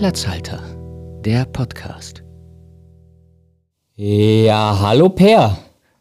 Platzhalter, der Podcast. Ja, hallo Per.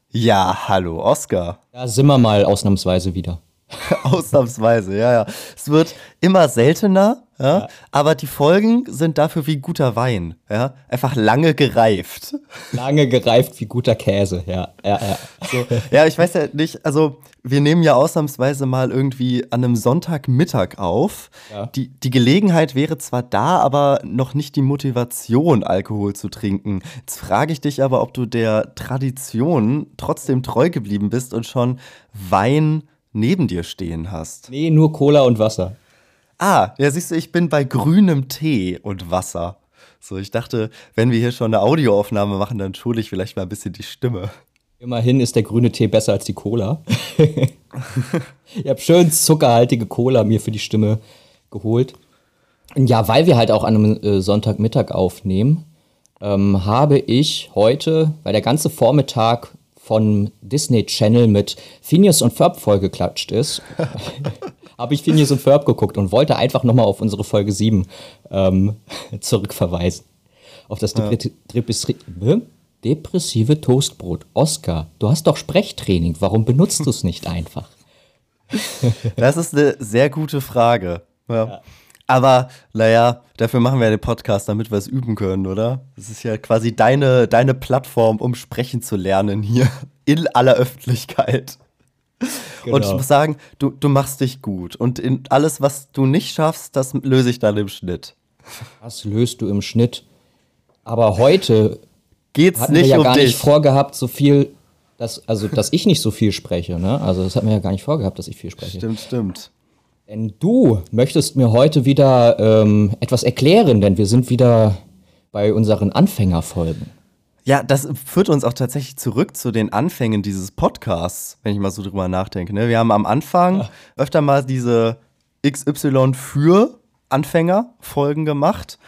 Ja, hallo Oskar. Da sind wir mal ausnahmsweise wieder. Ausnahmsweise, ja, ja. Es wird immer seltener, ja, ja, aber die Folgen sind dafür wie guter Wein, ja, einfach lange gereift. Lange gereift wie guter Käse, ja, ja, ja. So, ja, ich weiß ja nicht, also wir nehmen ja ausnahmsweise mal irgendwie an einem Sonntagmittag auf. Ja. Die, die Gelegenheit wäre zwar da, aber noch nicht die Motivation, Alkohol zu trinken. Jetzt frage ich dich aber, ob du der Tradition trotzdem treu geblieben bist und schon Wein neben dir stehen hast. Nee, nur Cola und Wasser. Ah, ja, siehst du, ich bin bei grünem Tee und Wasser. So, ich dachte, wenn wir hier schon eine Audioaufnahme machen, dann schule ich vielleicht mal ein bisschen die Stimme. Immerhin ist der grüne Tee besser als die Cola. ich habe schön zuckerhaltige Cola mir für die Stimme geholt. Ja, weil wir halt auch an einem äh, Sonntagmittag aufnehmen, ähm, habe ich heute, weil der ganze Vormittag von Disney Channel mit Phineas und Ferb vollgeklatscht ist, habe ich Phineas und Ferb geguckt und wollte einfach nochmal auf unsere Folge 7 ähm, zurückverweisen. Auf das ja. depressive Toastbrot. Oscar, du hast doch Sprechtraining, warum benutzt du es nicht einfach? Das ist eine sehr gute Frage. Ja. ja. Aber naja, dafür machen wir ja den Podcast, damit wir es üben können, oder? Das ist ja quasi deine, deine Plattform, um sprechen zu lernen hier in aller Öffentlichkeit. Genau. Und ich muss sagen, du, du machst dich gut. Und in alles, was du nicht schaffst, das löse ich dann im Schnitt. Das löst du im Schnitt. Aber heute geht's hatten nicht wir ja um gar dich. nicht vorgehabt, so viel, dass, also dass ich nicht so viel spreche. Ne? Also das hat mir ja gar nicht vorgehabt, dass ich viel spreche. Stimmt, stimmt. Denn du möchtest mir heute wieder ähm, etwas erklären, denn wir sind wieder bei unseren Anfängerfolgen. Ja, das führt uns auch tatsächlich zurück zu den Anfängen dieses Podcasts, wenn ich mal so drüber nachdenke. Ne? Wir haben am Anfang ja. öfter mal diese XY für Anfänger-Folgen gemacht.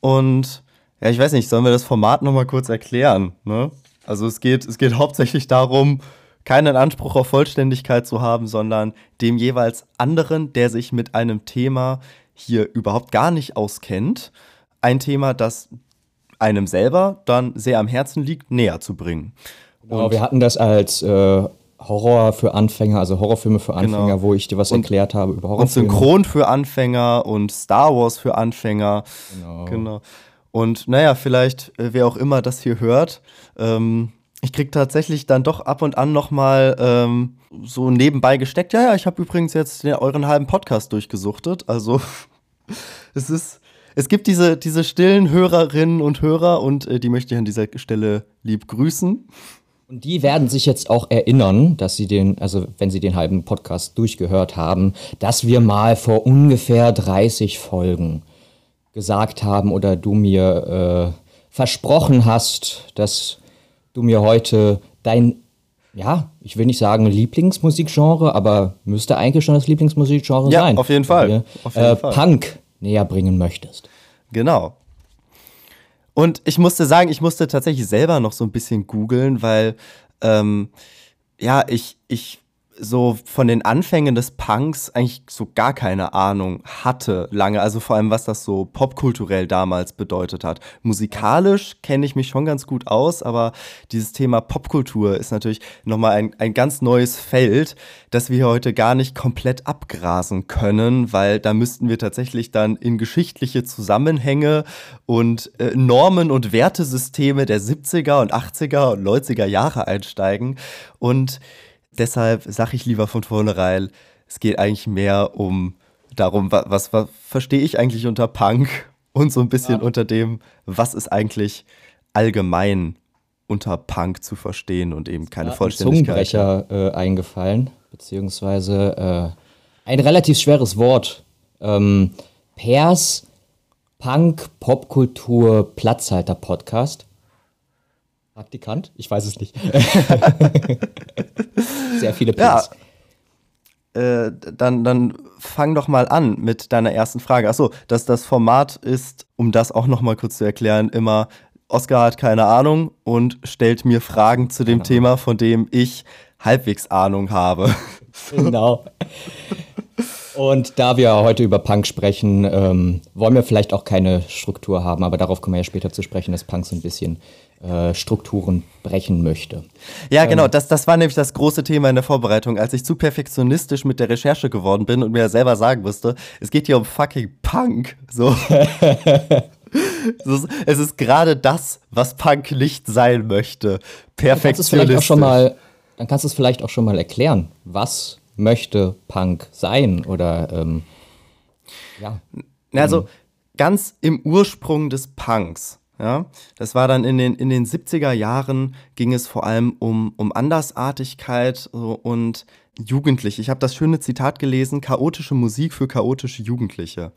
Und ja, ich weiß nicht, sollen wir das Format nochmal kurz erklären? Ne? Also es geht, es geht hauptsächlich darum, keinen Anspruch auf Vollständigkeit zu haben, sondern dem jeweils anderen, der sich mit einem Thema hier überhaupt gar nicht auskennt, ein Thema, das einem selber dann sehr am Herzen liegt, näher zu bringen. Genau, wir hatten das als äh, Horror für Anfänger, also Horrorfilme für Anfänger, genau. wo ich dir was und, erklärt habe über Horrorfilme. Und Synchron für Anfänger und Star Wars für Anfänger. Genau. genau. Und naja, vielleicht, äh, wer auch immer das hier hört, ähm, ich krieg tatsächlich dann doch ab und an noch mal ähm, so nebenbei gesteckt. Ja, ja, ich habe übrigens jetzt den, euren halben Podcast durchgesuchtet. Also es ist, es gibt diese, diese stillen Hörerinnen und Hörer und äh, die möchte ich an dieser Stelle lieb grüßen. Und die werden sich jetzt auch erinnern, dass sie den, also wenn sie den halben Podcast durchgehört haben, dass wir mal vor ungefähr 30 Folgen gesagt haben oder du mir äh, versprochen hast, dass du mir heute dein, ja, ich will nicht sagen Lieblingsmusikgenre, aber müsste eigentlich schon das Lieblingsmusikgenre ja, sein. Ja, auf jeden Fall. Dir, auf jeden äh, Fall. Punk näher bringen möchtest. Genau. Und ich musste sagen, ich musste tatsächlich selber noch so ein bisschen googeln, weil ähm, ja, ich, ich so von den Anfängen des Punks eigentlich so gar keine Ahnung hatte lange. Also vor allem, was das so popkulturell damals bedeutet hat. Musikalisch kenne ich mich schon ganz gut aus, aber dieses Thema Popkultur ist natürlich nochmal ein, ein ganz neues Feld, das wir heute gar nicht komplett abgrasen können, weil da müssten wir tatsächlich dann in geschichtliche Zusammenhänge und äh, Normen und Wertesysteme der 70er und 80er und 90er Jahre einsteigen. Und deshalb sage ich lieber von vornherein, es geht eigentlich mehr um darum, was, was, was verstehe ich eigentlich unter Punk und so ein bisschen ja. unter dem, was ist eigentlich allgemein unter Punk zu verstehen und eben keine ja, Vollständigkeit. Zungenbrecher äh, eingefallen, beziehungsweise äh, ein relativ schweres Wort. Ähm, Pers Punk Popkultur Platzhalter Podcast. Praktikant? Ich weiß es nicht. Sehr viele Pins. Ja. Äh, dann, dann fang doch mal an mit deiner ersten Frage. Achso, dass das Format ist, um das auch noch mal kurz zu erklären, immer Oscar hat keine Ahnung und stellt mir Fragen zu dem genau. Thema, von dem ich halbwegs Ahnung habe. Genau. Und da wir heute über Punk sprechen, ähm, wollen wir vielleicht auch keine Struktur haben, aber darauf kommen wir ja später zu sprechen, dass Punk so ein bisschen äh, Strukturen brechen möchte. Ja, genau, ähm, das, das war nämlich das große Thema in der Vorbereitung, als ich zu perfektionistisch mit der Recherche geworden bin und mir selber sagen musste, es geht hier um fucking Punk. So. es ist gerade das, was Punk nicht sein möchte. Perfektionistisch. Dann kannst du es vielleicht auch schon mal erklären. Was möchte Punk sein? Oder ähm, ja. Also ganz im Ursprung des Punks. Ja, das war dann in den, in den 70er Jahren ging es vor allem um, um Andersartigkeit und Jugendliche. Ich habe das schöne Zitat gelesen, chaotische Musik für chaotische Jugendliche.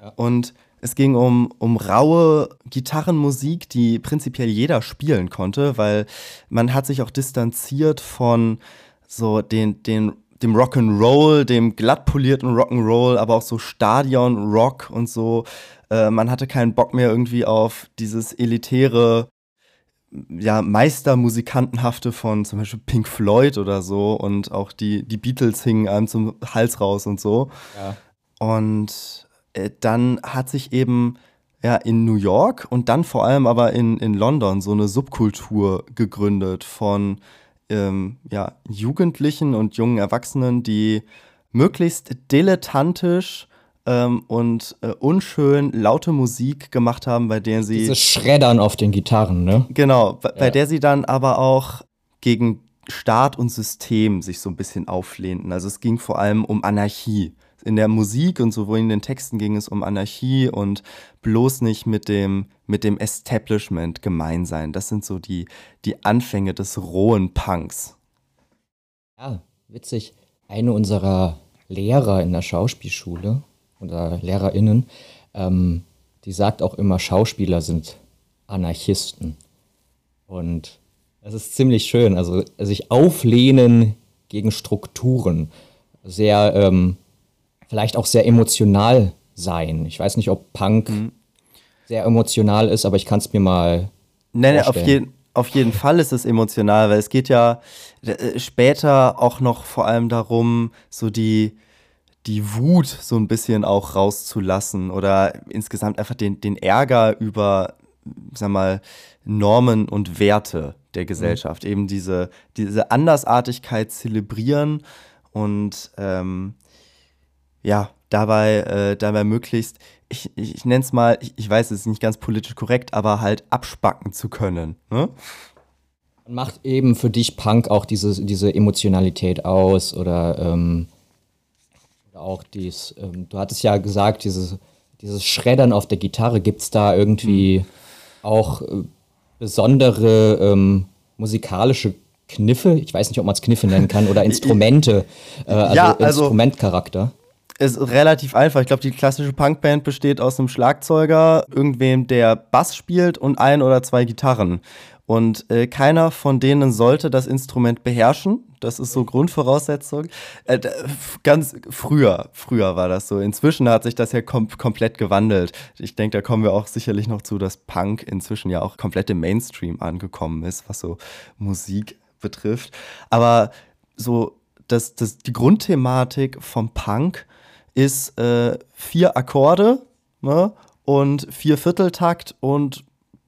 Ja. Und es ging um, um raue Gitarrenmusik, die prinzipiell jeder spielen konnte, weil man hat sich auch distanziert von so den, den, dem Rock'n'Roll, dem glatt polierten Rock'n'Roll, aber auch so Stadion-Rock und so. Äh, man hatte keinen Bock mehr irgendwie auf dieses elitäre, ja, Meistermusikantenhafte von zum Beispiel Pink Floyd oder so und auch die, die Beatles hingen einem zum Hals raus und so. Ja. Und äh, dann hat sich eben ja, in New York und dann vor allem aber in, in London so eine Subkultur gegründet von ähm, ja, Jugendlichen und jungen Erwachsenen, die möglichst dilettantisch ähm, und äh, unschön laute Musik gemacht haben, bei der sie. Diese Schreddern auf den Gitarren, ne? Genau, bei, ja. bei der sie dann aber auch gegen Staat und System sich so ein bisschen auflehnten. Also es ging vor allem um Anarchie in der Musik und sowohl in den Texten ging es um Anarchie und bloß nicht mit dem, mit dem Establishment gemein sein. Das sind so die, die Anfänge des rohen Punks. Ja, witzig. Eine unserer Lehrer in der Schauspielschule oder LehrerInnen, ähm, die sagt auch immer, Schauspieler sind Anarchisten. Und das ist ziemlich schön. Also sich auflehnen gegen Strukturen. Sehr ähm, vielleicht auch sehr emotional sein. Ich weiß nicht, ob Punk mhm. sehr emotional ist, aber ich kann es mir mal. Nee, auf, je auf jeden Fall ist es emotional, weil es geht ja äh, später auch noch vor allem darum, so die, die Wut so ein bisschen auch rauszulassen oder insgesamt einfach den, den Ärger über, sag mal, Normen und Werte der Gesellschaft. Mhm. Eben diese, diese Andersartigkeit zelebrieren und ähm, ja, dabei, äh, dabei möglichst, ich, ich, ich nenne es mal, ich, ich, weiß, es ist nicht ganz politisch korrekt, aber halt abspacken zu können. Ne? Macht eben für dich Punk auch diese, diese Emotionalität aus oder, ähm, oder auch dies, ähm, du hattest ja gesagt, dieses, dieses Schreddern auf der Gitarre, gibt es da irgendwie mhm. auch äh, besondere ähm, musikalische Kniffe, ich weiß nicht, ob man es Kniffe nennen kann, oder Instrumente, äh, also, ja, also Instrumentcharakter ist relativ einfach. Ich glaube, die klassische Punkband besteht aus einem Schlagzeuger, irgendwem, der Bass spielt und ein oder zwei Gitarren. Und äh, keiner von denen sollte das Instrument beherrschen. Das ist so Grundvoraussetzung. Äh, ganz früher, früher war das so. Inzwischen hat sich das ja kom komplett gewandelt. Ich denke, da kommen wir auch sicherlich noch zu, dass Punk inzwischen ja auch komplett im Mainstream angekommen ist, was so Musik betrifft. Aber so das, das, die Grundthematik vom Punk ist äh, vier Akkorde ne? und vier Vierteltakt und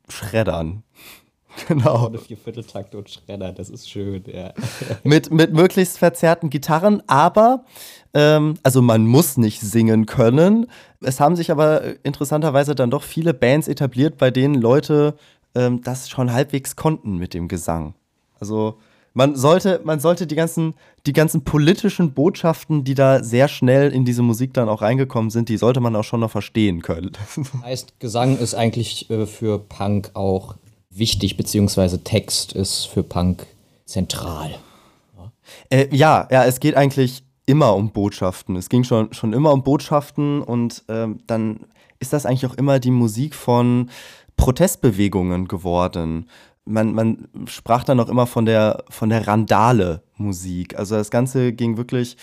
Schreddern. Genau. Vier Vierteltakt und Schredder, das ist schön, ja. mit, mit möglichst verzerrten Gitarren, aber, ähm, also man muss nicht singen können. Es haben sich aber interessanterweise dann doch viele Bands etabliert, bei denen Leute ähm, das schon halbwegs konnten mit dem Gesang. Also man sollte, man sollte die ganzen, die ganzen politischen Botschaften, die da sehr schnell in diese Musik dann auch reingekommen sind, die sollte man auch schon noch verstehen können. Heißt, Gesang ist eigentlich äh, für Punk auch wichtig, beziehungsweise Text ist für Punk zentral. Ja, äh, ja, ja, es geht eigentlich immer um Botschaften. Es ging schon, schon immer um Botschaften und ähm, dann ist das eigentlich auch immer die Musik von Protestbewegungen geworden man, man sprach dann auch immer von der, von der Randale-Musik. Also das Ganze ging wirklich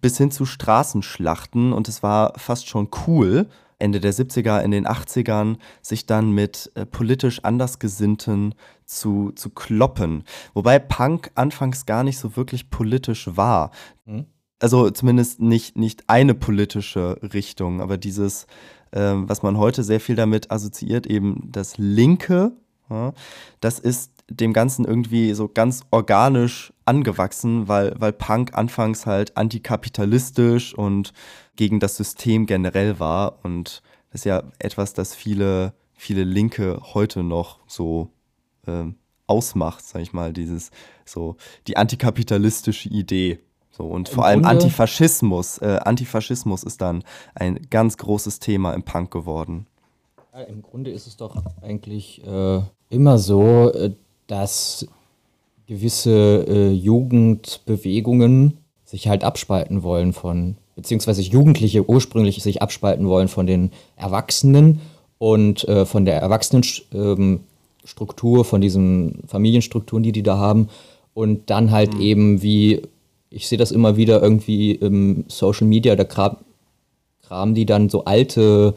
bis hin zu Straßenschlachten und es war fast schon cool, Ende der 70er, in den 80ern, sich dann mit äh, politisch Andersgesinnten zu, zu kloppen. Wobei Punk anfangs gar nicht so wirklich politisch war. Mhm. also zumindest nicht, nicht eine politische Richtung, aber dieses, ähm, was man heute sehr viel damit assoziiert, eben das Linke, das ist dem Ganzen irgendwie so ganz organisch angewachsen, weil, weil Punk anfangs halt antikapitalistisch und gegen das System generell war. Und das ist ja etwas, das viele, viele Linke heute noch so ähm, ausmacht, sag ich mal, dieses so die antikapitalistische Idee. So, und Im vor allem Grunde, Antifaschismus. Äh, Antifaschismus ist dann ein ganz großes Thema im Punk geworden. Ja, Im Grunde ist es doch eigentlich äh, immer so, äh, dass gewisse äh, Jugendbewegungen sich halt abspalten wollen von, beziehungsweise Jugendliche ursprünglich sich abspalten wollen von den Erwachsenen und äh, von der Erwachsenenstruktur, ähm, von diesen Familienstrukturen, die die da haben. Und dann halt mhm. eben wie, ich sehe das immer wieder irgendwie im Social Media, da kram, kramen die dann so alte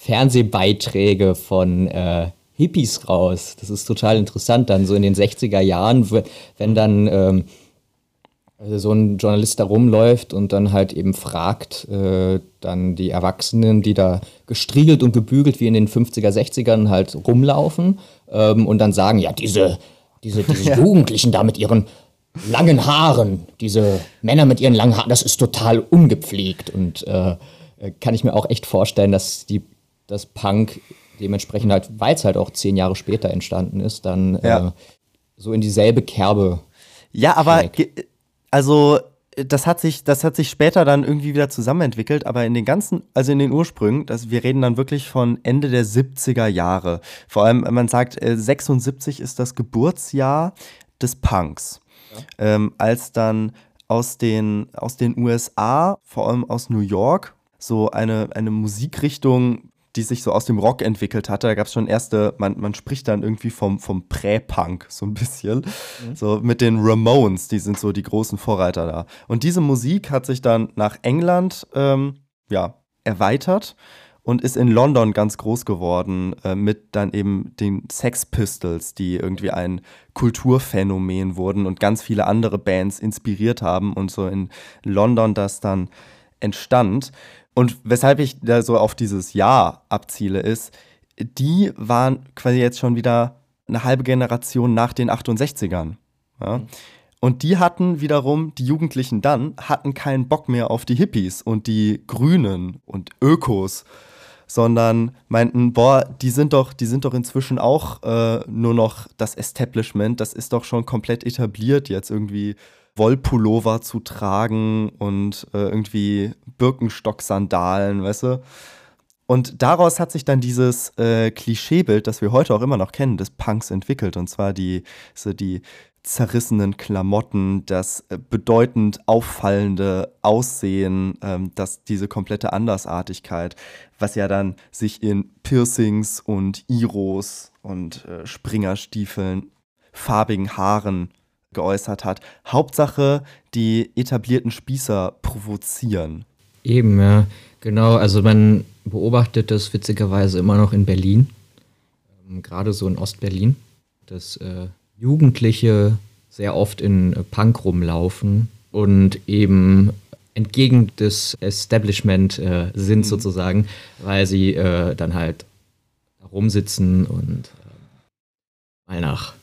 Fernsehbeiträge von äh, Hippies raus. Das ist total interessant, dann so in den 60er Jahren, wenn dann ähm, also so ein Journalist da rumläuft und dann halt eben fragt, äh, dann die Erwachsenen, die da gestriegelt und gebügelt wie in den 50er, 60ern halt rumlaufen ähm, und dann sagen, ja, diese, diese, diese ja. Jugendlichen da mit ihren langen Haaren, diese Männer mit ihren langen Haaren, das ist total ungepflegt und äh, kann ich mir auch echt vorstellen, dass die das Punk dementsprechend halt, weil es halt auch zehn Jahre später entstanden ist, dann ja. äh, so in dieselbe Kerbe. Ja, aber also das hat sich, das hat sich später dann irgendwie wieder zusammenentwickelt, aber in den ganzen, also in den Ursprüngen, das, wir reden dann wirklich von Ende der 70er Jahre. Vor allem, man sagt, äh, 76 ist das Geburtsjahr des Punks. Ja. Ähm, als dann aus den, aus den USA, vor allem aus New York, so eine, eine Musikrichtung die sich so aus dem Rock entwickelt hatte. Da gab es schon erste, man, man spricht dann irgendwie vom, vom Prä-Punk so ein bisschen. Mhm. So mit den Ramones, die sind so die großen Vorreiter da. Und diese Musik hat sich dann nach England ähm, ja, erweitert und ist in London ganz groß geworden äh, mit dann eben den Sex Pistols, die irgendwie ein Kulturphänomen wurden und ganz viele andere Bands inspiriert haben und so in London das dann entstand. Und weshalb ich da so auf dieses Jahr abziele, ist, die waren quasi jetzt schon wieder eine halbe Generation nach den 68ern. Ja? Und die hatten wiederum, die Jugendlichen dann, hatten keinen Bock mehr auf die Hippies und die Grünen und Ökos, sondern meinten, boah, die sind doch, die sind doch inzwischen auch äh, nur noch das Establishment, das ist doch schon komplett etabliert jetzt irgendwie Wollpullover zu tragen und äh, irgendwie Birkenstock-Sandalen, weißt du? Und daraus hat sich dann dieses äh, Klischeebild, das wir heute auch immer noch kennen, des Punks entwickelt. Und zwar die, so die zerrissenen Klamotten, das äh, bedeutend auffallende Aussehen, ähm, das, diese komplette Andersartigkeit, was ja dann sich in Piercings und Iros und äh, Springerstiefeln, farbigen Haaren geäußert hat. Hauptsache, die etablierten Spießer provozieren. Eben, ja, genau. Also man beobachtet das witzigerweise immer noch in Berlin, ähm, gerade so in Ostberlin, dass äh, Jugendliche sehr oft in äh, Punk rumlaufen und eben entgegen des Establishment äh, sind mhm. sozusagen, weil sie äh, dann halt rumsitzen und äh, mal nach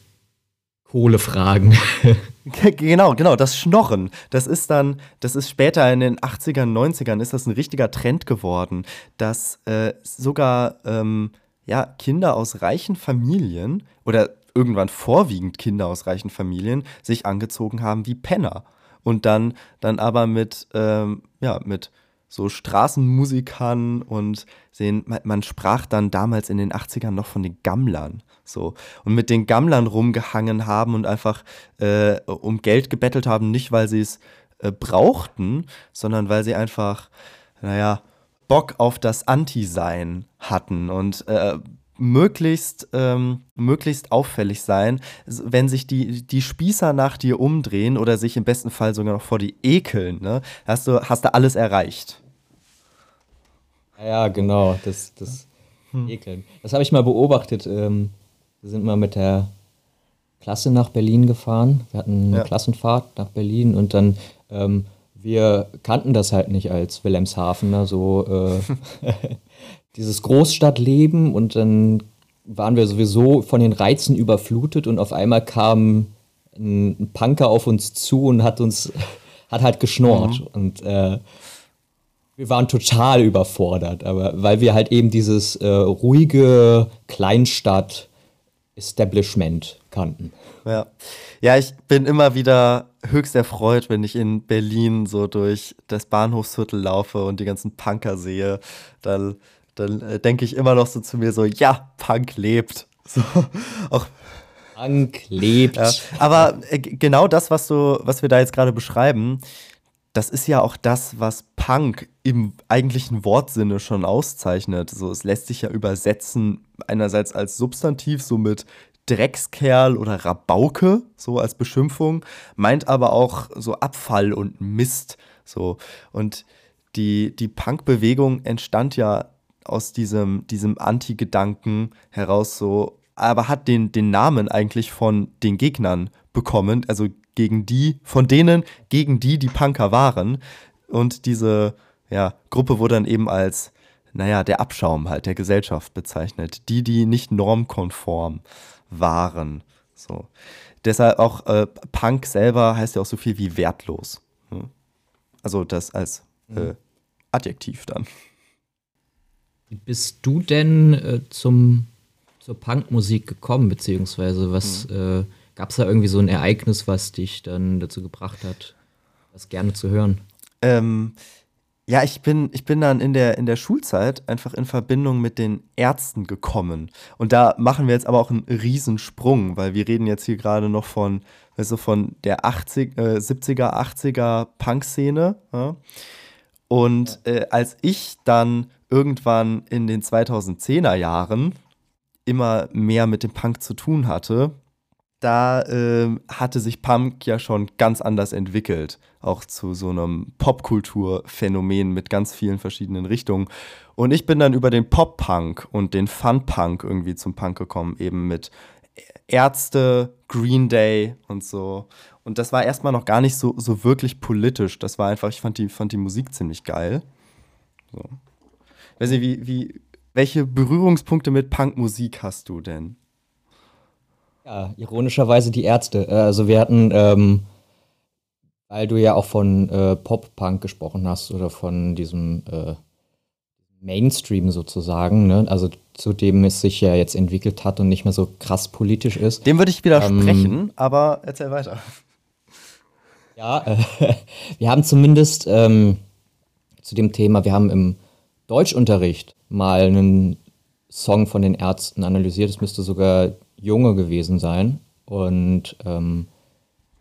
Kohle fragen. genau, genau, das Schnorren, das ist dann, das ist später in den 80ern, 90ern, ist das ein richtiger Trend geworden, dass äh, sogar ähm, ja, Kinder aus reichen Familien oder irgendwann vorwiegend Kinder aus reichen Familien sich angezogen haben wie Penner und dann, dann aber mit, ähm, ja, mit so Straßenmusikern und sehen, man, man, sprach dann damals in den 80ern noch von den Gammlern. So. Und mit den Gammlern rumgehangen haben und einfach äh, um Geld gebettelt haben, nicht weil sie es äh, brauchten, sondern weil sie einfach, naja, Bock auf das Anti-Sein hatten und äh, möglichst, ähm, möglichst auffällig sein, wenn sich die, die Spießer nach dir umdrehen oder sich im besten Fall sogar noch vor die ekeln, ne? hast, du, hast du alles erreicht. Ja, genau, das, das hm. Ekeln. Das habe ich mal beobachtet. Ähm, wir sind mal mit der Klasse nach Berlin gefahren. Wir hatten eine ja. Klassenfahrt nach Berlin und dann ähm, wir kannten das halt nicht als Wilhelmshavener, so äh, dieses Großstadtleben und dann waren wir sowieso von den Reizen überflutet und auf einmal kam ein Punker auf uns zu und hat uns, hat halt geschnorrt. Mhm. Und äh, wir waren total überfordert, aber weil wir halt eben dieses äh, ruhige Kleinstadt-Establishment kannten. Ja. ja, ich bin immer wieder höchst erfreut, wenn ich in Berlin so durch das Bahnhofsviertel laufe und die ganzen Punker sehe. Dann, dann äh, denke ich immer noch so zu mir so, ja, Punk lebt. So, auch Punk lebt. Ja, aber äh, genau das, was du, was wir da jetzt gerade beschreiben, das ist ja auch das, was Punk im eigentlichen Wortsinne schon auszeichnet. So, es lässt sich ja übersetzen, einerseits als Substantiv, so mit Dreckskerl oder Rabauke, so als Beschimpfung, meint aber auch so Abfall und Mist. So. Und die, die Punk-Bewegung entstand ja aus diesem, diesem Anti-Gedanken heraus so, aber hat den, den Namen eigentlich von den Gegnern bekommen, also gegen die, von denen, gegen die die Punker waren. Und diese ja, Gruppe wurde dann eben als, naja, der Abschaum halt der Gesellschaft bezeichnet. Die, die nicht normkonform waren. So. Deshalb auch äh, Punk selber heißt ja auch so viel wie wertlos. Ne? Also das als äh, mhm. Adjektiv dann. Wie bist du denn äh, zum, zur Punkmusik gekommen, beziehungsweise was mhm. Äh, Gab es da irgendwie so ein Ereignis, was dich dann dazu gebracht hat, das gerne zu hören? Ähm, ja, ich bin, ich bin dann in der, in der Schulzeit einfach in Verbindung mit den Ärzten gekommen. Und da machen wir jetzt aber auch einen Riesensprung, weil wir reden jetzt hier gerade noch von, also von der 80, äh, 70er, 80er Punk-Szene. Ja? Und äh, als ich dann irgendwann in den 2010er Jahren immer mehr mit dem Punk zu tun hatte, da äh, hatte sich Punk ja schon ganz anders entwickelt, auch zu so einem Popkulturphänomen mit ganz vielen verschiedenen Richtungen. Und ich bin dann über den Pop-Punk und den Fun-Punk irgendwie zum Punk gekommen, eben mit Ärzte, Green Day und so. Und das war erstmal noch gar nicht so, so wirklich politisch. Das war einfach, ich fand die, fand die Musik ziemlich geil. So. Weiß nicht, wie, wie, welche Berührungspunkte mit Punkmusik hast du denn? Ja, ironischerweise die Ärzte. Äh, also wir hatten, ähm, weil du ja auch von äh, Pop-Punk gesprochen hast oder von diesem äh, Mainstream sozusagen, ne? also zu dem es sich ja jetzt entwickelt hat und nicht mehr so krass politisch ist. Dem würde ich widersprechen, ähm, aber erzähl weiter. Ja, äh, wir haben zumindest ähm, zu dem Thema, wir haben im Deutschunterricht mal einen Song von den Ärzten analysiert. Es müsste sogar Junge gewesen sein. Und ähm,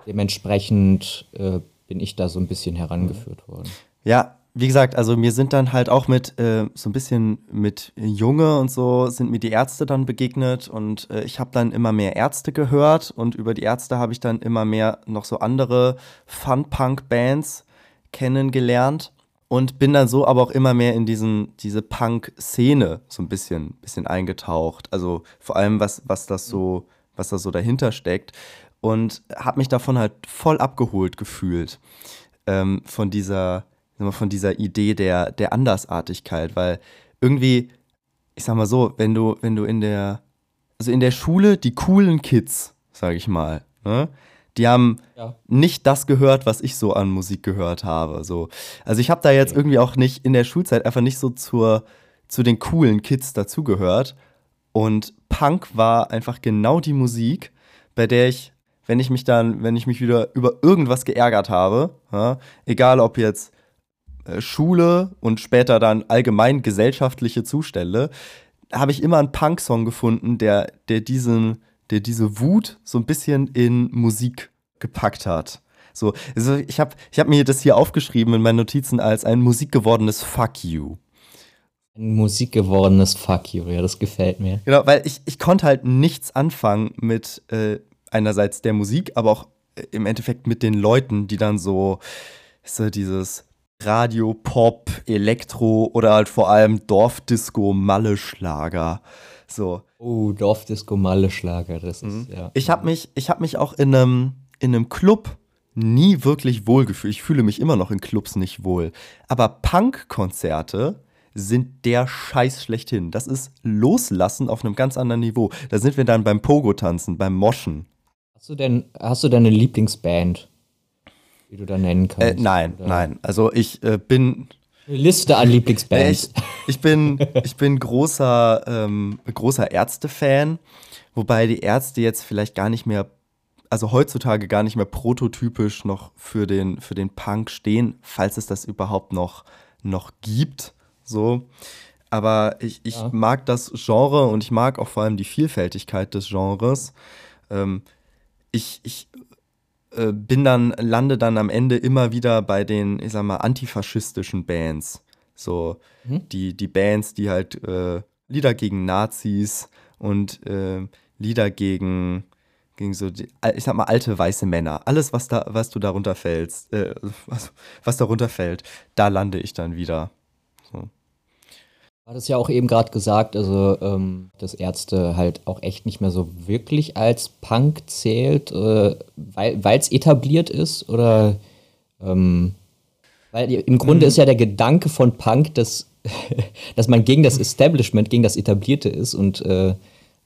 dementsprechend äh, bin ich da so ein bisschen herangeführt worden. Ja, wie gesagt, also mir sind dann halt auch mit äh, so ein bisschen mit Junge und so sind mir die Ärzte dann begegnet und äh, ich habe dann immer mehr Ärzte gehört und über die Ärzte habe ich dann immer mehr noch so andere Fun-Punk-Bands kennengelernt und bin dann so aber auch immer mehr in diesen, diese Punk-Szene so ein bisschen, bisschen eingetaucht. Also vor allem, was, was das so, was da so dahinter steckt. Und habe mich davon halt voll abgeholt gefühlt. Ähm, von dieser, von dieser Idee der, der Andersartigkeit, weil irgendwie, ich sag mal so, wenn du, wenn du in der, also in der Schule die coolen Kids, sag ich mal, ne, die haben ja. nicht das gehört, was ich so an Musik gehört habe. So. Also ich habe da jetzt irgendwie auch nicht in der Schulzeit einfach nicht so zur, zu den coolen Kids dazugehört. Und Punk war einfach genau die Musik, bei der ich, wenn ich mich dann, wenn ich mich wieder über irgendwas geärgert habe, ja, egal ob jetzt äh, Schule und später dann allgemein gesellschaftliche Zustände, habe ich immer einen Punk-Song gefunden, der, der diesen, der diese Wut so ein bisschen in Musik gepackt hat. So, also ich habe ich hab mir das hier aufgeschrieben in meinen Notizen als ein musikgewordenes Fuck you. Ein musikgewordenes Fuck you, ja, das gefällt mir. Genau, weil ich, ich konnte halt nichts anfangen mit äh, einerseits der Musik, aber auch äh, im Endeffekt mit den Leuten, die dann so, so dieses Radio, Pop, Elektro oder halt vor allem Dorfdisco, Malle-Schlager. So. Oh, Dorfdisco Malle Schlager, das ist, mhm. ja. Ich habe mich, hab mich auch in einem, in einem Club nie wirklich wohlgefühlt. Ich fühle mich immer noch in Clubs nicht wohl. Aber Punk-Konzerte sind der Scheiß schlechthin. Das ist Loslassen auf einem ganz anderen Niveau. Da sind wir dann beim Pogo-Tanzen, beim Moschen. Hast du denn, hast du deine Lieblingsband, die du da nennen kannst? Äh, nein, oder? nein. Also ich äh, bin. Eine Liste an Lieblingsbands. Ich, ich bin, ich bin großer, ähm, großer Ärzte-Fan, wobei die Ärzte jetzt vielleicht gar nicht mehr, also heutzutage gar nicht mehr prototypisch noch für den, für den Punk stehen, falls es das überhaupt noch, noch gibt. So. Aber ich, ich ja. mag das Genre und ich mag auch vor allem die Vielfältigkeit des Genres. Ähm, ich, ich äh, bin dann, lande dann am Ende immer wieder bei den, ich sag mal, antifaschistischen Bands. So, mhm. die, die Bands, die halt äh, Lieder gegen Nazis und äh, Lieder gegen, gegen so, die, ich sag mal, alte weiße Männer. Alles, was da, was du darunter fällst, äh, was, was darunter fällt, da lande ich dann wieder. Du hattest ja auch eben gerade gesagt, also ähm, dass Ärzte halt auch echt nicht mehr so wirklich als Punk zählt, äh, weil es etabliert ist oder ähm, weil im Grunde mhm. ist ja der Gedanke von Punk, dass, dass man gegen das Establishment, gegen das Etablierte ist und äh,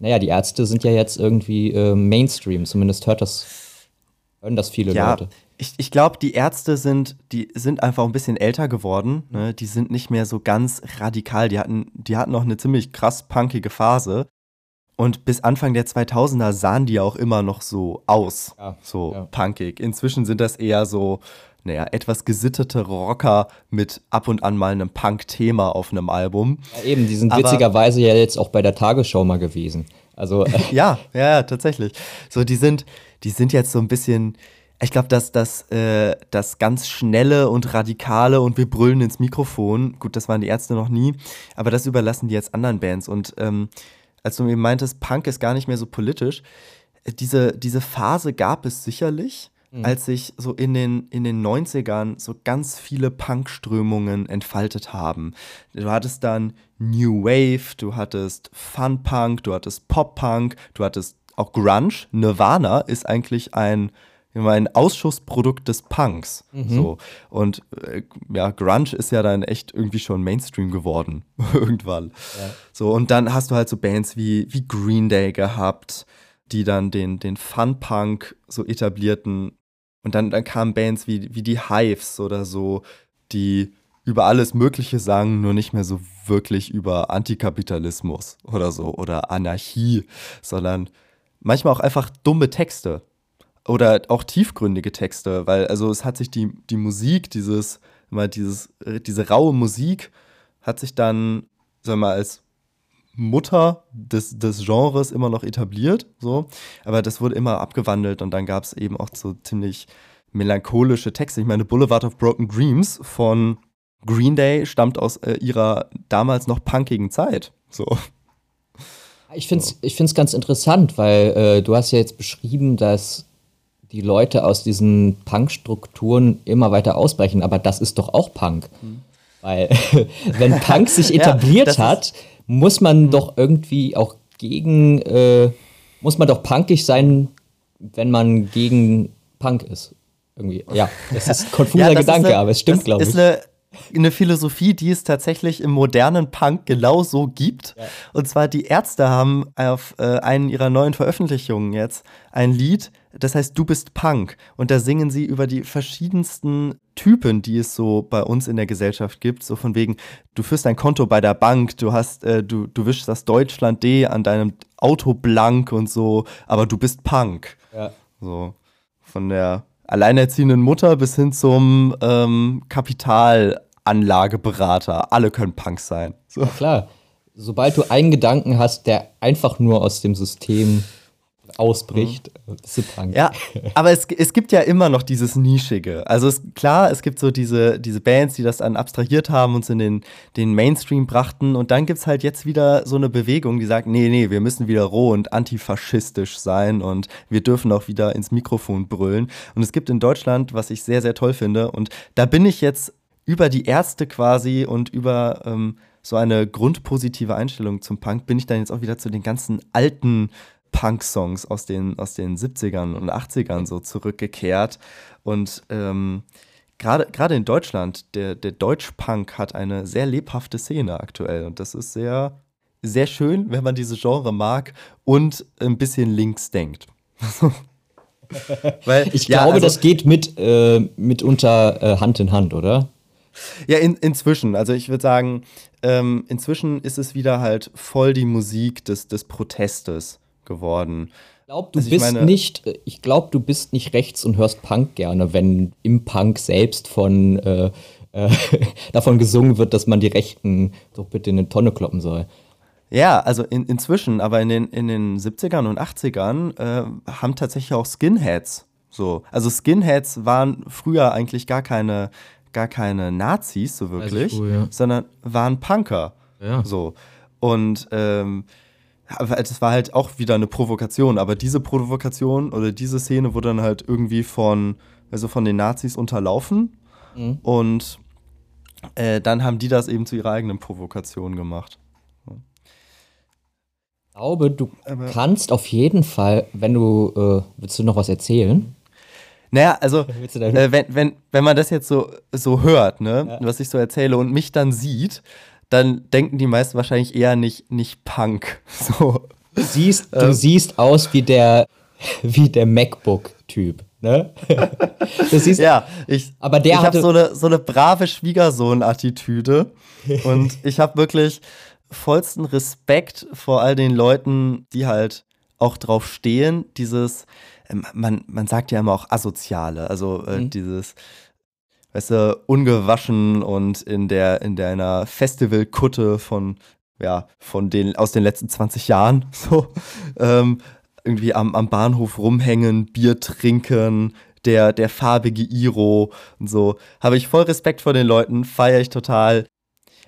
naja, die Ärzte sind ja jetzt irgendwie äh, Mainstream, zumindest hört das, hören das viele ja, Leute ich, ich glaube, die Ärzte sind, die sind einfach ein bisschen älter geworden. Ne? Die sind nicht mehr so ganz radikal. Die hatten, die hatten noch eine ziemlich krass punkige Phase. Und bis Anfang der 2000er sahen die auch immer noch so aus, ja, so ja. punkig. Inzwischen sind das eher so, naja, etwas gesittete Rocker mit ab und an mal einem Punk-Thema auf einem Album. Ja, eben, die sind Aber, witzigerweise ja jetzt auch bei der Tagesschau mal gewesen. Also ja, ja, ja, tatsächlich. So, die sind, die sind jetzt so ein bisschen, ich glaube, dass das, äh, das ganz schnelle und radikale und wir brüllen ins Mikrofon, gut, das waren die Ärzte noch nie, aber das überlassen die jetzt anderen Bands. Und ähm, als du eben meintest, Punk ist gar nicht mehr so politisch, äh, diese, diese Phase gab es sicherlich, mhm. als sich so in den, in den 90ern so ganz viele Punk-Strömungen entfaltet haben. Du hattest dann New Wave, du hattest Fun Punk, du hattest Pop Punk, du hattest auch Grunge. Nirvana ist eigentlich ein ein Ausschussprodukt des Punks. Mhm. So. Und äh, ja, Grunge ist ja dann echt irgendwie schon Mainstream geworden, irgendwann. Ja. So, und dann hast du halt so Bands wie, wie Green Day gehabt, die dann den, den Fun-Punk so etablierten. Und dann, dann kamen Bands wie, wie die Hives oder so, die über alles Mögliche sagen, nur nicht mehr so wirklich über Antikapitalismus oder so oder Anarchie, sondern manchmal auch einfach dumme Texte oder auch tiefgründige Texte, weil also es hat sich die, die Musik, dieses, immer dieses, diese raue Musik hat sich dann, sagen wir mal, als Mutter des, des Genres immer noch etabliert, so, aber das wurde immer abgewandelt und dann gab es eben auch so ziemlich melancholische Texte. Ich meine, Boulevard of Broken Dreams von Green Day stammt aus äh, ihrer damals noch punkigen Zeit, so. Ich finde es ich find's ganz interessant, weil äh, du hast ja jetzt beschrieben, dass die Leute aus diesen Punk-Strukturen immer weiter ausbrechen. Aber das ist doch auch Punk. Mhm. Weil, wenn Punk sich etabliert ja, hat, muss man mhm. doch irgendwie auch gegen, äh, muss man doch punkig sein, wenn man gegen Punk ist. Irgendwie. Ja, das ist ein konfuser ja, Gedanke, eine, aber es stimmt, glaube ich. Ist eine eine Philosophie, die es tatsächlich im modernen Punk genauso gibt. Ja. Und zwar die Ärzte haben auf äh, einen ihrer neuen Veröffentlichungen jetzt ein Lied, das heißt Du bist Punk. Und da singen sie über die verschiedensten Typen, die es so bei uns in der Gesellschaft gibt. So von wegen, du führst ein Konto bei der Bank, du hast, äh, du, du wischst das Deutschland D an deinem Auto blank und so, aber du bist Punk. Ja. So. Von der alleinerziehenden Mutter bis hin zum ähm, Kapitalanlageberater. Alle können Punks sein. So. Klar. Sobald du einen Gedanken hast, der einfach nur aus dem System ausbricht, mhm. bist du Punk. Ja, aber es, es gibt ja immer noch dieses Nischige. Also es, klar, es gibt so diese, diese Bands, die das dann abstrahiert haben und es in den, den Mainstream brachten. Und dann gibt es halt jetzt wieder so eine Bewegung, die sagt, nee, nee, wir müssen wieder roh und antifaschistisch sein und wir dürfen auch wieder ins Mikrofon brüllen. Und es gibt in Deutschland, was ich sehr, sehr toll finde, und da bin ich jetzt über die Ärzte quasi und über ähm, so eine grundpositive Einstellung zum Punk, bin ich dann jetzt auch wieder zu den ganzen alten Punk-Songs aus den, aus den 70ern und 80ern so zurückgekehrt. Und ähm, gerade in Deutschland, der, der Deutsch-Punk hat eine sehr lebhafte Szene aktuell. Und das ist sehr, sehr schön, wenn man diese Genre mag und ein bisschen links denkt. Weil, ich ja, glaube, also, das geht mit äh, mitunter äh, Hand in Hand, oder? Ja, in, inzwischen. Also ich würde sagen, ähm, inzwischen ist es wieder halt voll die Musik des, des Protestes geworden. Glaub, du also bist meine, nicht, ich glaube, du bist nicht rechts und hörst Punk gerne, wenn im Punk selbst von äh, äh, davon gesungen wird, dass man die Rechten doch bitte in eine Tonne kloppen soll. Ja, also in, inzwischen, aber in den, in den 70ern und 80ern äh, haben tatsächlich auch Skinheads so. Also Skinheads waren früher eigentlich gar keine, gar keine Nazis, so wirklich, cool, ja. sondern waren Punker. Ja. So. Und ähm, es war halt auch wieder eine Provokation, aber diese Provokation oder diese Szene wurde dann halt irgendwie von, also von den Nazis unterlaufen mhm. und äh, dann haben die das eben zu ihrer eigenen Provokation gemacht. Ich glaube, du aber kannst auf jeden Fall, wenn du, äh, willst du noch was erzählen? Naja, also, äh, wenn, wenn, wenn man das jetzt so, so hört, ne, ja. was ich so erzähle und mich dann sieht, dann denken die meisten wahrscheinlich eher nicht, nicht Punk. So. Du siehst, du ähm. siehst aus wie der, wie der MacBook-Typ. Ne? siehst, ja, ich, aber der ich habe so eine, so eine brave Schwiegersohn-Attitüde und ich habe wirklich vollsten Respekt vor all den Leuten, die halt auch drauf stehen, dieses, ähm, man, man sagt ja immer auch Asoziale, also äh, mhm. dieses, weißt du, ungewaschen und in der, in deiner Festivalkutte von, ja, von den, aus den letzten 20 Jahren, so, ähm, irgendwie am, am Bahnhof rumhängen, Bier trinken, der, der farbige Iro und so. Habe ich voll Respekt vor den Leuten, feiere ich total.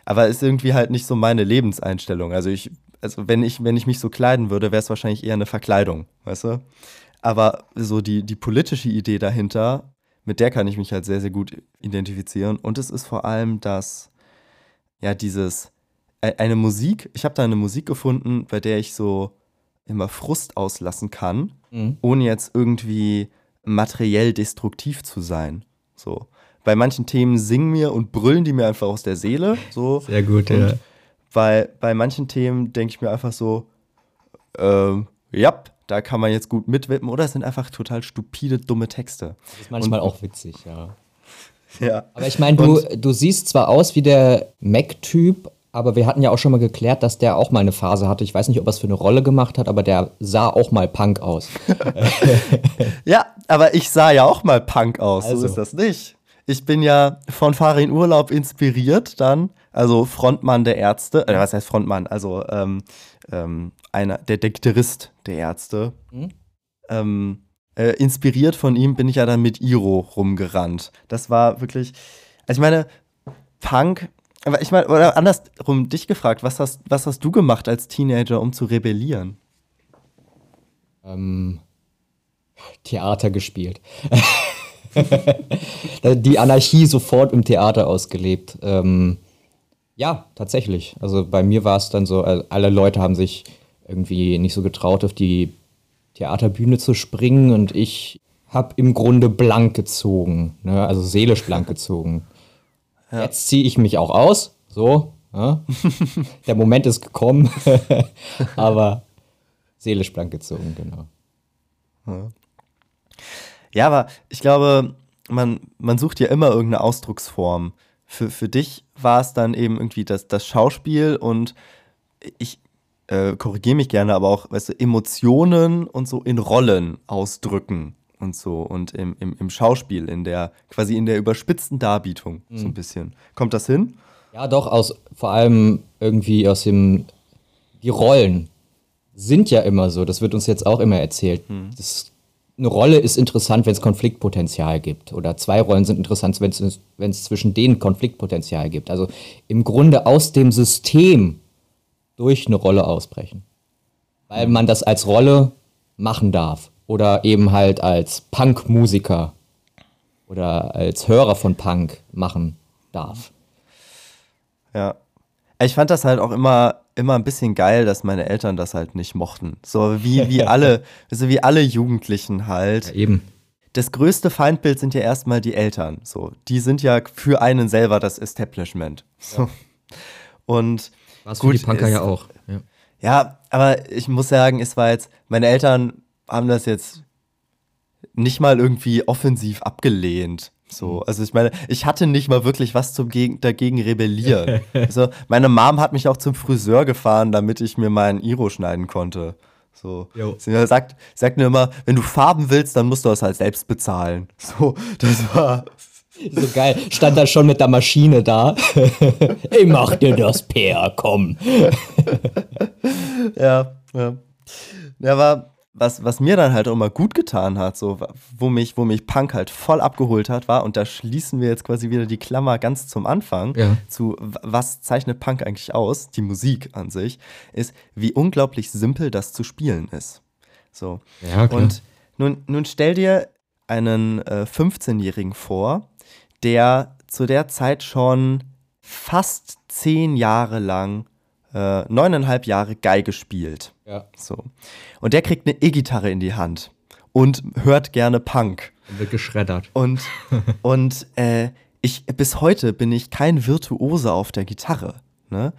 Aber ist irgendwie halt nicht so meine Lebenseinstellung. Also ich, also wenn ich, wenn ich mich so kleiden würde, wäre es wahrscheinlich eher eine Verkleidung, weißt du? Aber so die, die politische Idee dahinter, mit der kann ich mich halt sehr, sehr gut identifizieren. Und es ist vor allem das, ja, dieses, e, eine Musik, ich habe da eine Musik gefunden, bei der ich so immer Frust auslassen kann, mhm. ohne jetzt irgendwie materiell destruktiv zu sein. So. Bei manchen Themen singen mir und brüllen die mir einfach aus der Seele. So. Sehr gut, und ja. Bei, bei manchen Themen denke ich mir einfach so, ähm, ja, da kann man jetzt gut mitwippen. Oder es sind einfach total stupide, dumme Texte. Das ist manchmal und, auch witzig, ja. Ja. Aber ich meine, du, du siehst zwar aus wie der Mac-Typ, aber wir hatten ja auch schon mal geklärt, dass der auch mal eine Phase hatte. Ich weiß nicht, ob er es für eine Rolle gemacht hat, aber der sah auch mal Punk aus. ja, aber ich sah ja auch mal Punk aus. Also. So ist das nicht. Ich bin ja von Farin Urlaub inspiriert dann, also Frontmann der Ärzte, äh, was heißt Frontmann? Also ähm, ähm, einer, der, der Gitarrist der Ärzte. Mhm. Ähm, äh, inspiriert von ihm bin ich ja dann mit Iro rumgerannt. Das war wirklich, also ich meine, Punk, aber ich meine, oder andersrum dich gefragt, was hast, was hast du gemacht als Teenager, um zu rebellieren? Ähm, Theater gespielt. Die Anarchie sofort im Theater ausgelebt. Ähm, ja, tatsächlich. Also bei mir war es dann so, alle Leute haben sich irgendwie nicht so getraut, auf die Theaterbühne zu springen und ich habe im Grunde blank gezogen, ne? also seelisch blank gezogen. Ja. Jetzt ziehe ich mich auch aus, so. Ja? Der Moment ist gekommen, aber seelisch blank gezogen, genau. Ja. ja, aber ich glaube, man, man sucht ja immer irgendeine Ausdrucksform. Für, für dich war es dann eben irgendwie das, das Schauspiel und ich äh, korrigiere mich gerne, aber auch, weißt du, Emotionen und so in Rollen ausdrücken und so und im, im, im Schauspiel, in der, quasi in der überspitzten Darbietung, mhm. so ein mhm. bisschen. Kommt das hin? Ja, doch, aus, vor allem irgendwie aus dem, die Rollen sind ja immer so, das wird uns jetzt auch immer erzählt. Mhm. Das eine Rolle ist interessant, wenn es Konfliktpotenzial gibt. Oder zwei Rollen sind interessant, wenn es zwischen denen Konfliktpotenzial gibt. Also im Grunde aus dem System durch eine Rolle ausbrechen. Weil man das als Rolle machen darf. Oder eben halt als Punk-Musiker oder als Hörer von Punk machen darf. Ja. Ich fand das halt auch immer, immer ein bisschen geil, dass meine Eltern das halt nicht mochten. So wie, wie alle, so wie alle Jugendlichen halt. Ja, eben. Das größte Feindbild sind ja erstmal die Eltern. So, die sind ja für einen selber das Establishment. So. Und Was für die Punker ist- ja auch. Ja. Ja, aber ich muss sagen, es war jetzt, meine Eltern haben das jetzt nicht mal irgendwie offensiv abgelehnt. So, also ich meine, ich hatte nicht mal wirklich was zum Geg dagegen rebellieren. also meine Mom hat mich auch zum Friseur gefahren, damit ich mir meinen Iro schneiden konnte. So, Jo. sie sagt, sagt mir immer, wenn du Farben willst, dann musst du das halt selbst bezahlen. So, das war, So geil. Stand da schon mit der Maschine da. ich mach dir das, Per, komm. Ja, ja. Ja, aber was, was mir dann halt auch immer gut getan hat, so, wo mich, wo mich Punk halt voll abgeholt hat, war, und da schließen wir jetzt quasi wieder die Klammer ganz zum Anfang Ja. zu, was zeichnet Punk eigentlich aus, die Musik an sich, ist, wie unglaublich simpel das zu spielen ist. So. Ja, klar. Und nun, nun stell dir einen äh, 15-Jährigen vor, der zu der Zeit schon fast zehn Jahre lang, äh, neuneinhalb Jahre Geige spielt. Ja, So. Und der kriegt eine E-Gitarre in die Hand und hört gerne Punk. wird geschreddert. Und, und äh, ich, bis heute bin ich kein Virtuose auf der Gitarre. Ne?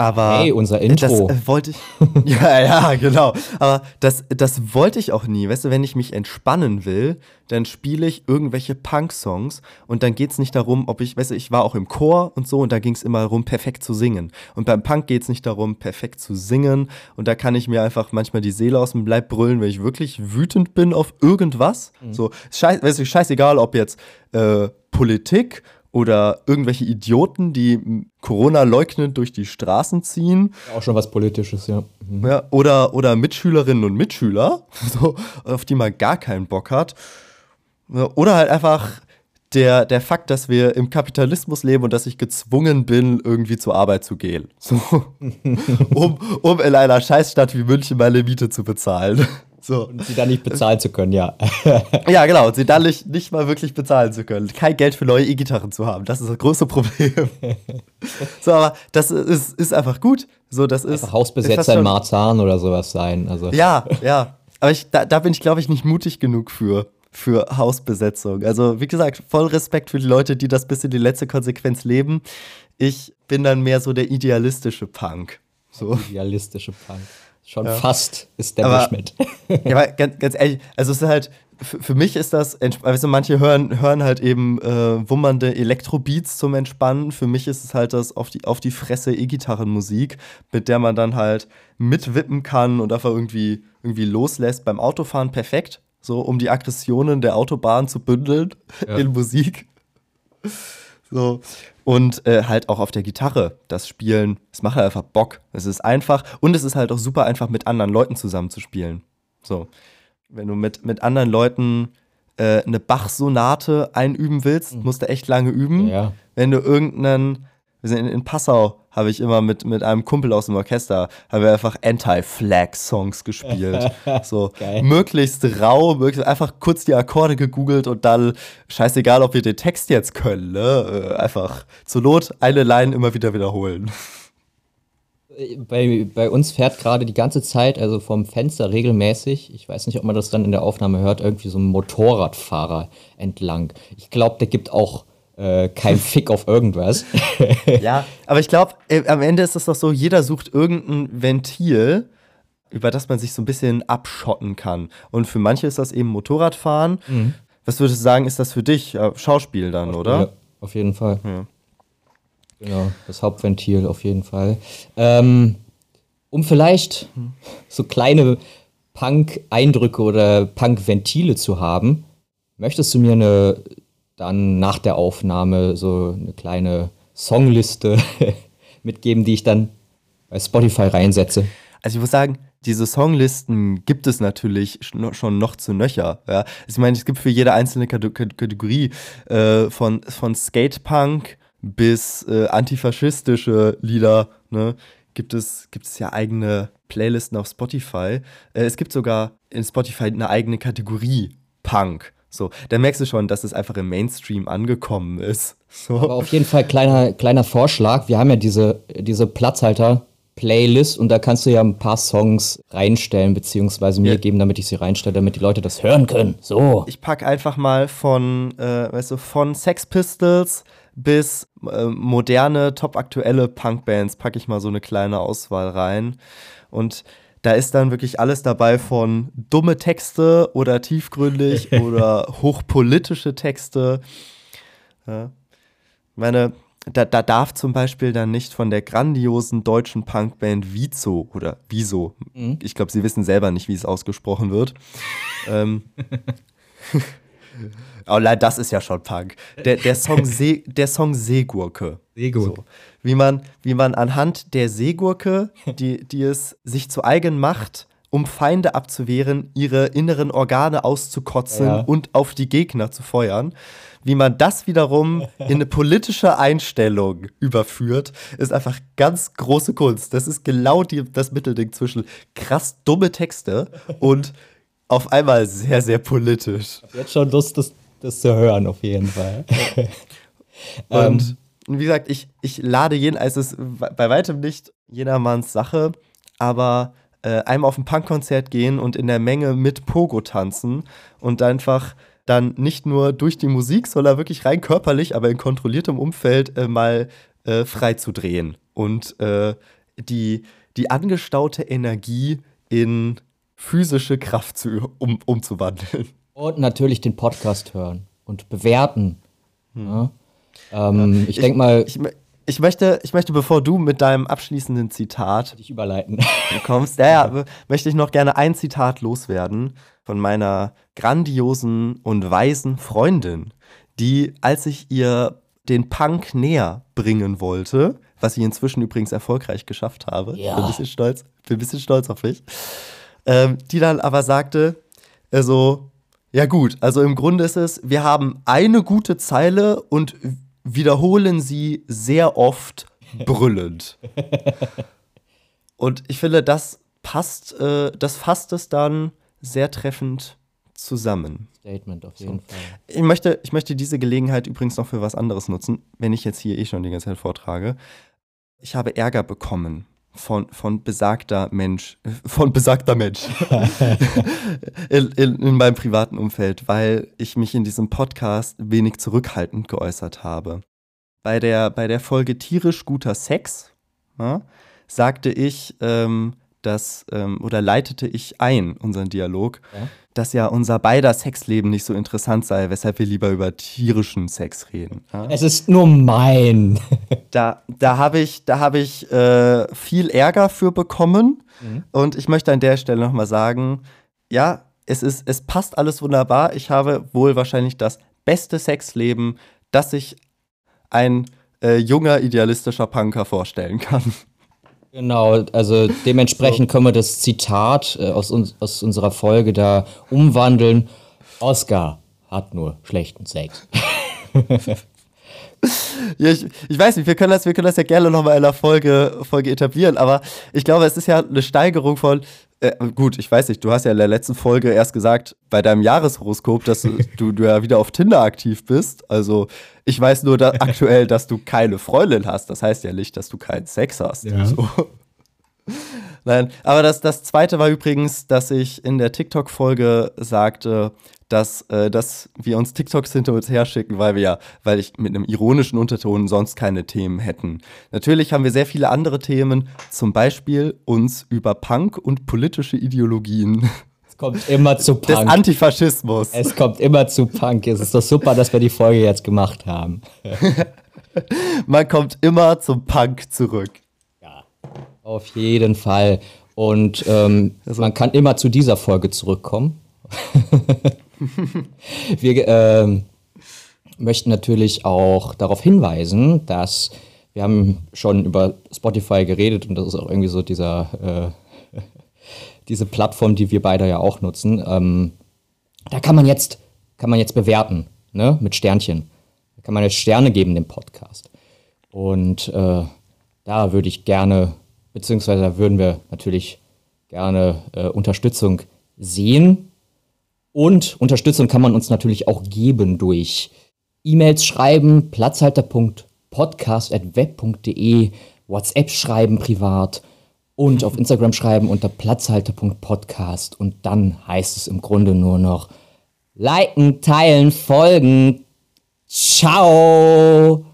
Aber Hey, unser Intro. Das äh, wollte ich. ja, ja, genau. Aber das, das wollte ich auch nie. Weißt du, wenn ich mich entspannen will, dann spiele ich irgendwelche Punk-Songs und dann geht es nicht darum, ob ich, weißt du, ich war auch im Chor und so und da ging es immer darum, perfekt zu singen. Und beim Punk geht es nicht darum, perfekt zu singen. Und da kann ich mir einfach manchmal die Seele aus dem Leib brüllen, wenn ich wirklich wütend bin auf irgendwas. So, scheiß, weißt du, scheißegal, ob jetzt äh, Politik oder irgendwelche Idioten, die Corona leugnend durch die Straßen ziehen. Auch schon was Politisches, ja. Mhm. Ja, oder, oder Mitschülerinnen und Mitschüler, so, auf die man gar keinen Bock hat. Oder halt einfach der, der Fakt, dass wir im Kapitalismus leben und dass ich gezwungen bin, irgendwie zur Arbeit zu gehen. So, um, um in einer Scheißstadt wie München meine Miete zu bezahlen. So. Und sie dann nicht bezahlen zu können, ja. Ja, genau. Und sie dann nicht, nicht mal wirklich bezahlen zu können. Kein Geld für neue E-Gitarren zu haben. Das ist das große Problem. so, aber das ist, ist einfach gut. So, das ist. Einfach Hausbesetzer in Marzahn oder sowas sein. Also, Ja, ja. Aber ich, da, da bin ich, glaube ich, nicht mutig genug für, für Hausbesetzung. Also, wie gesagt, voll Respekt für die Leute, die das bis in die letzte Konsequenz leben. Ich bin dann mehr so der idealistische Punk. So. idealistische Punk. Schon fast Aber- Establishment. Ja, aber ganz, ganz ehrlich, also es ist halt, für, für mich ist das, weißt du, manche hören, hören halt eben äh, wummernde Elektrobeats zum Entspannen. Für mich ist es halt das auf die, auf die Fresse E-Gitarrenmusik, mit der man dann halt mitwippen kann und einfach irgendwie, irgendwie loslässt beim Autofahren perfekt. So, um die Aggressionen der Autobahn zu bündeln Ja. in Musik. So. Und äh, halt auch auf der Gitarre das Spielen, es macht halt einfach Bock. Es ist einfach und es ist halt auch super einfach mit anderen Leuten zusammen zu spielen. So. Wenn du mit, mit anderen Leuten äh, eine Bach-Sonate einüben willst, musst du echt lange üben. Ja. Wenn du irgendeinen, wir sind in, in Passau habe ich immer mit, mit einem Kumpel aus dem Orchester, haben wir einfach Anti-Flag-Songs gespielt. so Geil. möglichst rau, möglichst einfach kurz die Akkorde gegoogelt und dann scheißegal, ob wir den Text jetzt können, ne? Äh, einfach zur Not eine Line immer wieder wiederholen. bei, bei uns fährt gerade die ganze Zeit, also vom Fenster regelmäßig, ich weiß nicht, ob man das dann in der Aufnahme hört, irgendwie so ein Motorradfahrer entlang. Ich glaube, der gibt auch äh, kein Fick auf irgendwas. Ja, aber ich glaube, am Ende ist es doch so, jeder sucht irgendein Ventil, über das man sich so ein bisschen abschotten kann. Und für manche ist das eben Motorradfahren. Was würdest du sagen, ist das für dich? Ja, Schauspiel dann, oder? Ja, auf jeden Fall. Genau, das Hauptventil auf jeden Fall. Ähm, um vielleicht so kleine Punk-Eindrücke oder Punk-Ventile zu haben, möchtest du mir eine dann nach der Aufnahme so eine kleine Songliste mitgeben, die ich dann bei Spotify reinsetze? Also ich muss sagen, diese Songlisten gibt es natürlich sch- schon noch zu nöcher. Ja? Also ich meine, es gibt für jede einzelne Kate- Kate- Kategorie äh, von, von Skatepunk bis äh, antifaschistische Lieder, ne, gibt, es, gibt es ja eigene Playlisten auf Spotify. Äh, es gibt sogar in Spotify eine eigene Kategorie Punk. So, da merkst du schon, dass es einfach im Mainstream angekommen ist. So. Aber auf jeden Fall kleiner, kleiner Vorschlag. Wir haben ja diese, diese Platzhalter-Playlist und da kannst du ja ein paar Songs reinstellen, beziehungsweise mir Ja. geben, damit ich sie reinstelle, damit die Leute das hören können. So. Ich pack einfach mal von, äh, weißt du, von Sex Pistols bis äh, moderne, topaktuelle Punkbands packe ich mal so eine kleine Auswahl rein. Und da ist dann wirklich alles dabei von dumme Texte oder tiefgründig oder hochpolitische Texte. Ja. Ich meine, da, da darf zum Beispiel dann nicht von der grandiosen deutschen Punkband Vizo oder Wieso, ich glaube, sie wissen selber nicht, wie es ausgesprochen wird. ähm, Oh, nein, das ist ja schon Punk. Der, der, Song, See, der Song Seegurke. Seegurke. So. Wie, man, wie man anhand der Seegurke, die, die es sich zu eigen macht, um Feinde abzuwehren, ihre inneren Organe auszukotzen Ja. und auf die Gegner zu feuern, wie man das wiederum in eine politische Einstellung überführt, ist einfach ganz große Kunst. Das ist genau die, das Mittelding zwischen krass dumme Texte und auf einmal sehr, sehr politisch. Jetzt schon Lust, das, das zu hören, auf jeden Fall. Und wie gesagt, ich, ich lade jeden, es ist bei weitem nicht jedermanns Sache, aber äh, einmal auf ein Punkkonzert gehen und in der Menge mit Pogo tanzen und einfach dann nicht nur durch die Musik, sondern wirklich rein körperlich, aber in kontrolliertem Umfeld äh, mal äh, frei zu drehen und äh, die, die angestaute Energie in physische Kraft zu, um, umzuwandeln. Und natürlich den Podcast hören und bewerten. Ja. Ähm, ich denke mal, Ich, ich, möchte, ich möchte, bevor du mit deinem abschließenden Zitat dich überleiten. kommst, ja, ja, möchte ich noch gerne ein Zitat loswerden von meiner grandiosen und weisen Freundin, die, als ich ihr den Punk näher bringen wollte, was ich inzwischen übrigens erfolgreich geschafft habe, Ja. bin ein bisschen stolz, bin ein bisschen stolz auf mich, ähm, die dann aber sagte, also, ja gut, also im Grunde ist es, wir haben eine gute Zeile und wiederholen sie sehr oft brüllend. Und ich finde, das passt, äh, das fasst es dann sehr treffend zusammen. Statement auf jeden Fall. Ich möchte, ich möchte diese Gelegenheit übrigens noch für was anderes nutzen, wenn ich jetzt hier eh schon die ganze Zeit vortrage. Ich habe Ärger bekommen von, von besagter Mensch, von besagter Mensch in, in, in meinem privaten Umfeld, weil ich mich in diesem Podcast wenig zurückhaltend geäußert habe. Bei der, bei der Folge tierisch guter Sex ja, sagte ich, ähm, dass, ähm, oder leitete ich ein, unseren Dialog, Ja. dass ja unser beider Sexleben nicht so interessant sei, weshalb wir lieber über tierischen Sex reden. Ja? Es ist nur mein. Da, da habe ich, da hab ich äh, viel Ärger für bekommen. Und ich möchte an der Stelle nochmal sagen, ja, es, ist, es passt alles wunderbar. Ich habe wohl wahrscheinlich das beste Sexleben, das sich ein äh, junger, idealistischer Punker vorstellen kann. Genau, also dementsprechend können wir das Zitat äh, aus, uns, aus unserer Folge da umwandeln. Oscar hat nur schlechten Sex. Ja, ich, ich weiß nicht, wir können das, wir können das ja gerne nochmal in einer Folge, Folge etablieren, aber ich glaube, es ist ja eine Steigerung von. Äh, gut, ich weiß nicht, du hast ja in der letzten Folge erst gesagt, bei deinem Jahreshoroskop, dass du, du, ja wieder auf Tinder aktiv bist. Also, ich weiß nur da, aktuell, dass du keine Freundin hast. Das heißt ja nicht, dass du keinen Sex hast. Ja. So. Nein, aber das, das zweite war übrigens, dass ich in der TikTok-Folge sagte, dass, äh, dass wir uns TikToks hinter uns herschicken, weil wir ja, weil ich mit einem ironischen Unterton sonst keine Themen hätten. Natürlich haben wir sehr viele andere Themen, zum Beispiel uns über Punk und politische Ideologien Es kommt immer zu des Punk. Antifaschismus. Es kommt immer zu Punk. Es ist doch super, dass wir die Folge jetzt gemacht haben. Man kommt immer zum Punk zurück. Auf jeden Fall. Und ähm, man kann immer zu dieser Folge zurückkommen. wir ähm, möchten natürlich auch darauf hinweisen, dass wir haben schon über Spotify geredet und das ist auch irgendwie so dieser äh, diese Plattform, die wir beide ja auch nutzen. Ähm, da kann man jetzt kann man jetzt bewerten, ne, mit Sternchen. Da kann man jetzt Sterne geben dem Podcast. Und äh, da würde ich gerne, beziehungsweise da würden wir natürlich gerne äh, Unterstützung sehen. Und Unterstützung kann man uns natürlich auch geben durch E-Mails schreiben, platzhalter.podcast.web.de, WhatsApp schreiben privat und auf Instagram schreiben unter platzhalter.podcast. Und dann heißt es im Grunde nur noch liken, teilen, folgen. Ciao!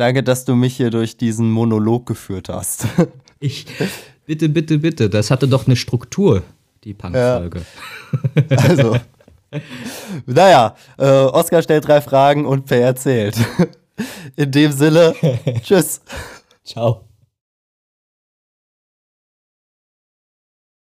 Danke, dass du mich hier durch diesen Monolog geführt hast. Ich, bitte, bitte, bitte, das hatte doch eine Struktur, die Punk-Folge. Ja. Also, naja, äh, Oskar stellt drei Fragen und Per erzählt. In dem Sinne, tschüss. Ciao.